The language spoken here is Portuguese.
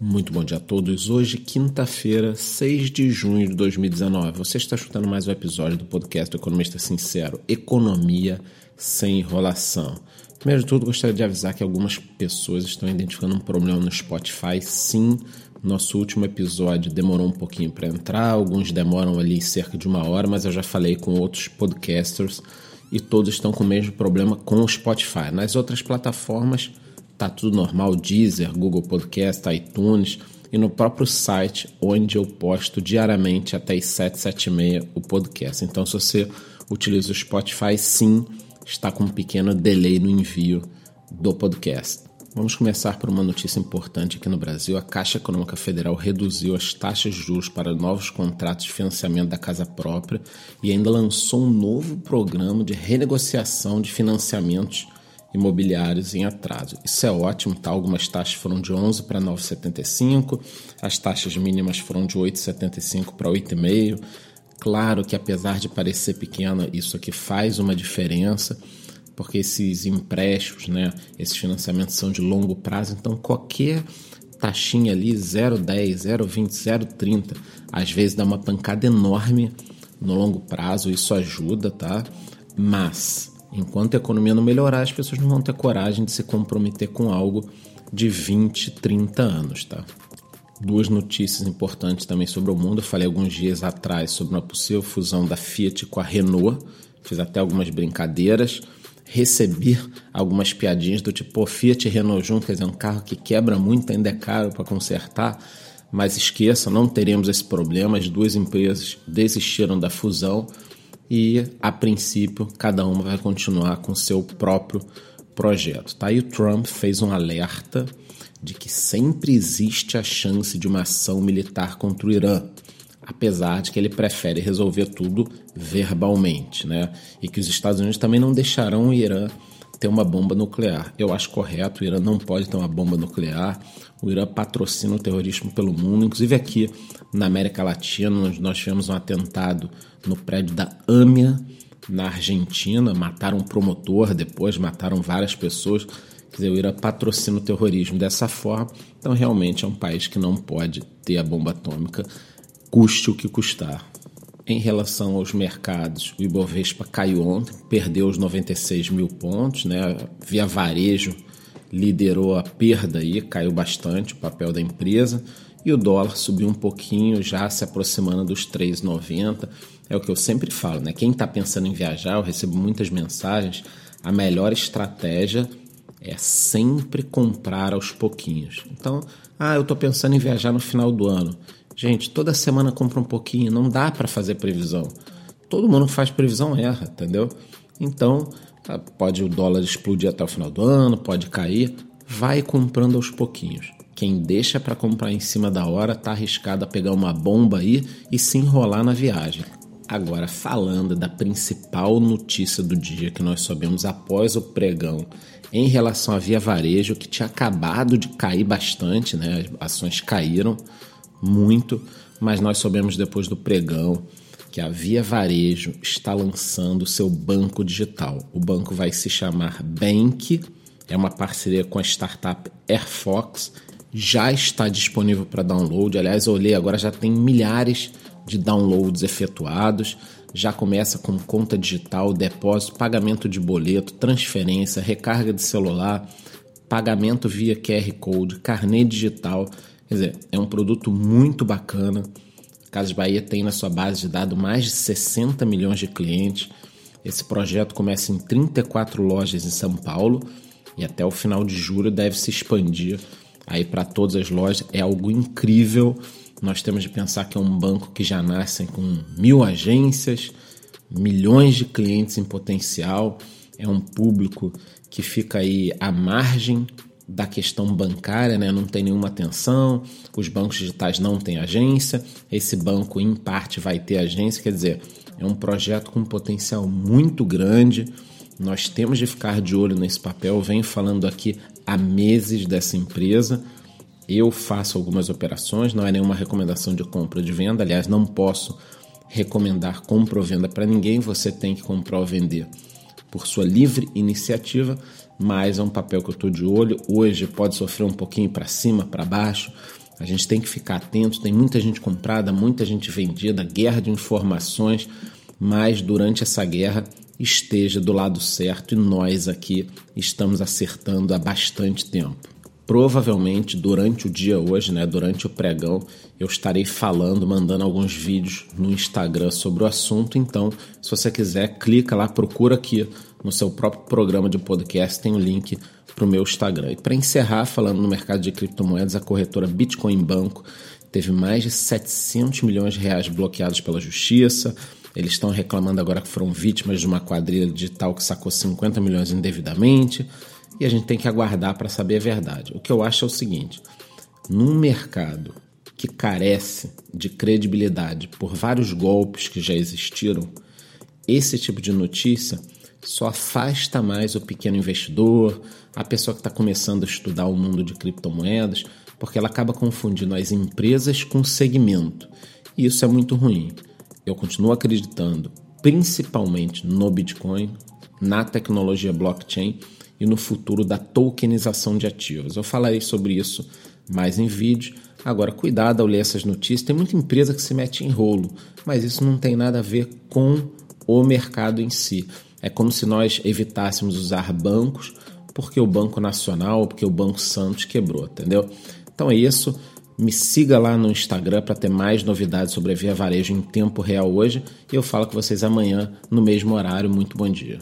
Muito bom dia a todos. Hoje, quinta-feira, 6 de junho de 2019. Você está escutando mais um episódio do podcast do Economista Sincero: Economia sem enrolação. Primeiro de tudo, gostaria de avisar que algumas pessoas estão identificando um problema no Spotify. Sim, nosso último episódio demorou um pouquinho para entrar, alguns demoram ali cerca de uma hora, mas eu já falei com outros podcasters e todos estão com o mesmo problema com o Spotify. Nas outras plataformas tá tudo normal, Deezer, Google Podcast, iTunes e no próprio site onde eu posto diariamente até as 7, 7 meia o podcast. Então se você utiliza o Spotify, sim, está com um pequeno delay no envio do podcast. Vamos começar por uma notícia importante aqui no Brasil. A Caixa Econômica Federal reduziu as taxas de juros para novos contratos de financiamento da casa própria e ainda lançou um novo programa de renegociação de financiamentos imobiliários em atraso. Isso é ótimo, tá? Algumas taxas foram de 11 para 9,75, as taxas mínimas foram de 8,75 para 8,5. Claro que apesar de parecer pequena, isso aqui faz uma diferença, porque esses empréstimos, né, esses financiamentos são de longo prazo, então qualquer taxinha ali 0,10, 0,20, 0,30, às vezes dá uma pancada enorme no longo prazo, isso ajuda, tá? Mas Enquanto a economia não melhorar, as pessoas não vão ter coragem de se comprometer com algo de 20, 30 anos, tá? Duas notícias importantes também sobre o mundo. Eu falei alguns dias atrás sobre uma possível fusão da Fiat com a Renault. Fiz até algumas brincadeiras. Recebi algumas piadinhas do tipo, Fiat e Renault junto, quer dizer, um carro que quebra muito, ainda é caro para consertar. Mas esqueça, não teremos esse problema. As duas empresas desistiram da fusão e, a princípio, cada uma vai continuar com seu próprio projeto. Tá? E o Trump fez um alerta de que sempre existe a chance de uma ação militar contra o Irã, apesar de que ele prefere resolver tudo verbalmente, né? E que os Estados Unidos também não deixarão o Irã ter uma bomba nuclear. Eu acho correto, o Irã não pode ter uma bomba nuclear. O Irã patrocina o terrorismo pelo mundo, inclusive aqui na América Latina, nós tivemos um atentado no prédio da AMIA, na Argentina, mataram um promotor, depois mataram várias pessoas. Quer dizer, o Irã patrocina o terrorismo dessa forma, então realmente é um país que não pode ter a bomba atômica, custe o que custar. Em relação aos mercados, o Ibovespa caiu ontem, perdeu os 96 mil pontos, né? Via varejo liderou a perda aí, caiu bastante o papel da empresa e o dólar subiu um pouquinho, já se aproximando dos 3,90. É o que eu sempre falo, né? Quem está pensando em viajar, eu recebo muitas mensagens. A melhor estratégia é sempre comprar aos pouquinhos. Então, ah, eu estou pensando em viajar no final do ano. Gente, toda semana compra um pouquinho, não dá para fazer previsão. Todo mundo faz previsão erra, entendeu? Então, tá, pode o dólar explodir até o final do ano, pode cair, vai comprando aos pouquinhos. Quem deixa para comprar em cima da hora tá arriscado a pegar uma bomba aí e se enrolar na viagem. Agora, falando da principal notícia do dia que nós soubemos após o pregão em relação à Via Varejo, que tinha acabado de cair bastante, né? As ações caíram muito, mas nós soubemos depois do pregão que a Via Varejo está lançando seu banco digital. O banco vai se chamar Bank, é uma parceria com a startup Airfox, já está disponível para download. Aliás, eu olhei agora já tem milhares de downloads efetuados. Já começa com conta digital, depósito, pagamento de boleto, transferência, recarga de celular, pagamento via QR Code, carnê digital Quer dizer, é um produto muito bacana. Casas Bahia tem na sua base de dados mais de 60 milhões de clientes. Esse projeto começa em 34 lojas em São Paulo e até o final de julho deve se expandir aí para todas as lojas. É algo incrível. Nós temos de pensar que é um banco que já nasce com mil agências, milhões de clientes em potencial. É um público que fica aí à margem da questão bancária, né? não tem nenhuma atenção, os bancos digitais não têm agência, esse banco em parte vai ter agência, quer dizer, é um projeto com um potencial muito grande. Nós temos de ficar de olho nesse papel. Eu venho falando aqui há meses dessa empresa. Eu faço algumas operações, não é nenhuma recomendação de compra ou de venda. Aliás, não posso recomendar compra ou venda para ninguém. Você tem que comprar ou vender por sua livre iniciativa mas é um papel que eu estou de olho. Hoje pode sofrer um pouquinho para cima, para baixo. A gente tem que ficar atento, tem muita gente comprada, muita gente vendida, guerra de informações, mas durante essa guerra esteja do lado certo e nós aqui estamos acertando há bastante tempo. Provavelmente durante o dia hoje, né, durante o pregão, eu estarei falando, mandando alguns vídeos no Instagram sobre o assunto. Então, se você quiser, clica lá, procura aqui no seu próprio programa de podcast, tem o um link para o meu Instagram. E para encerrar, falando no mercado de criptomoedas, a corretora Bitcoin Banco teve mais de 700 milhões de reais bloqueados pela justiça. Eles estão reclamando agora que foram vítimas de uma quadrilha digital que sacou 50 milhões indevidamente e a gente tem que aguardar para saber a verdade. O que eu acho é o seguinte: num mercado que carece de credibilidade por vários golpes que já existiram, esse tipo de notícia só afasta mais o pequeno investidor, a pessoa que está começando a estudar o mundo de criptomoedas, porque ela acaba confundindo as empresas com o segmento. E isso é muito ruim. Eu continuo acreditando principalmente no Bitcoin, na tecnologia blockchain e no futuro da tokenização de ativos. Eu falarei sobre isso mais em vídeo. Agora, cuidado ao ler essas notícias. Tem muita empresa que se mete em rolo, mas isso não tem nada a ver com o mercado em si. É como se nós evitássemos usar bancos porque o Banco Nacional, porque o Banco Santos quebrou, entendeu? Então é isso. Me siga lá no Instagram para ter mais novidades sobre a Via Varejo em tempo real hoje. E eu falo com vocês amanhã no mesmo horário. Muito bom dia.